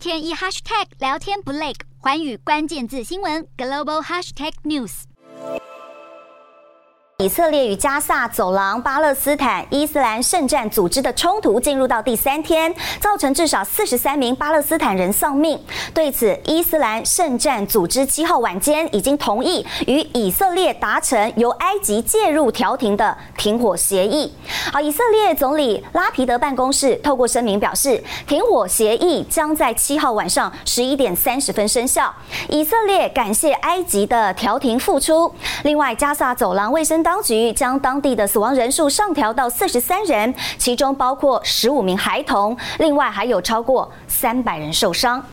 天一 hashtag 聊天不累，环宇关键字新闻 global hashtag news。以色列与加萨走廊巴勒斯坦伊斯兰圣战组织的冲突进入到第三天，造成至少四十三名巴勒斯坦人丧命。对此，伊斯兰圣战组织七号晚间已经同意与以色列达成由埃及介入调停的停火协议。好，以色列总理拉皮德办公室透过声明表示，停火协议将在七号晚上十一点三十分生效。以色列感谢埃及的调停付出。另外，加萨走廊卫生当局将当地的死亡人数上调到四十三人，其中包括十五名孩童，另外还有超过三百人受伤。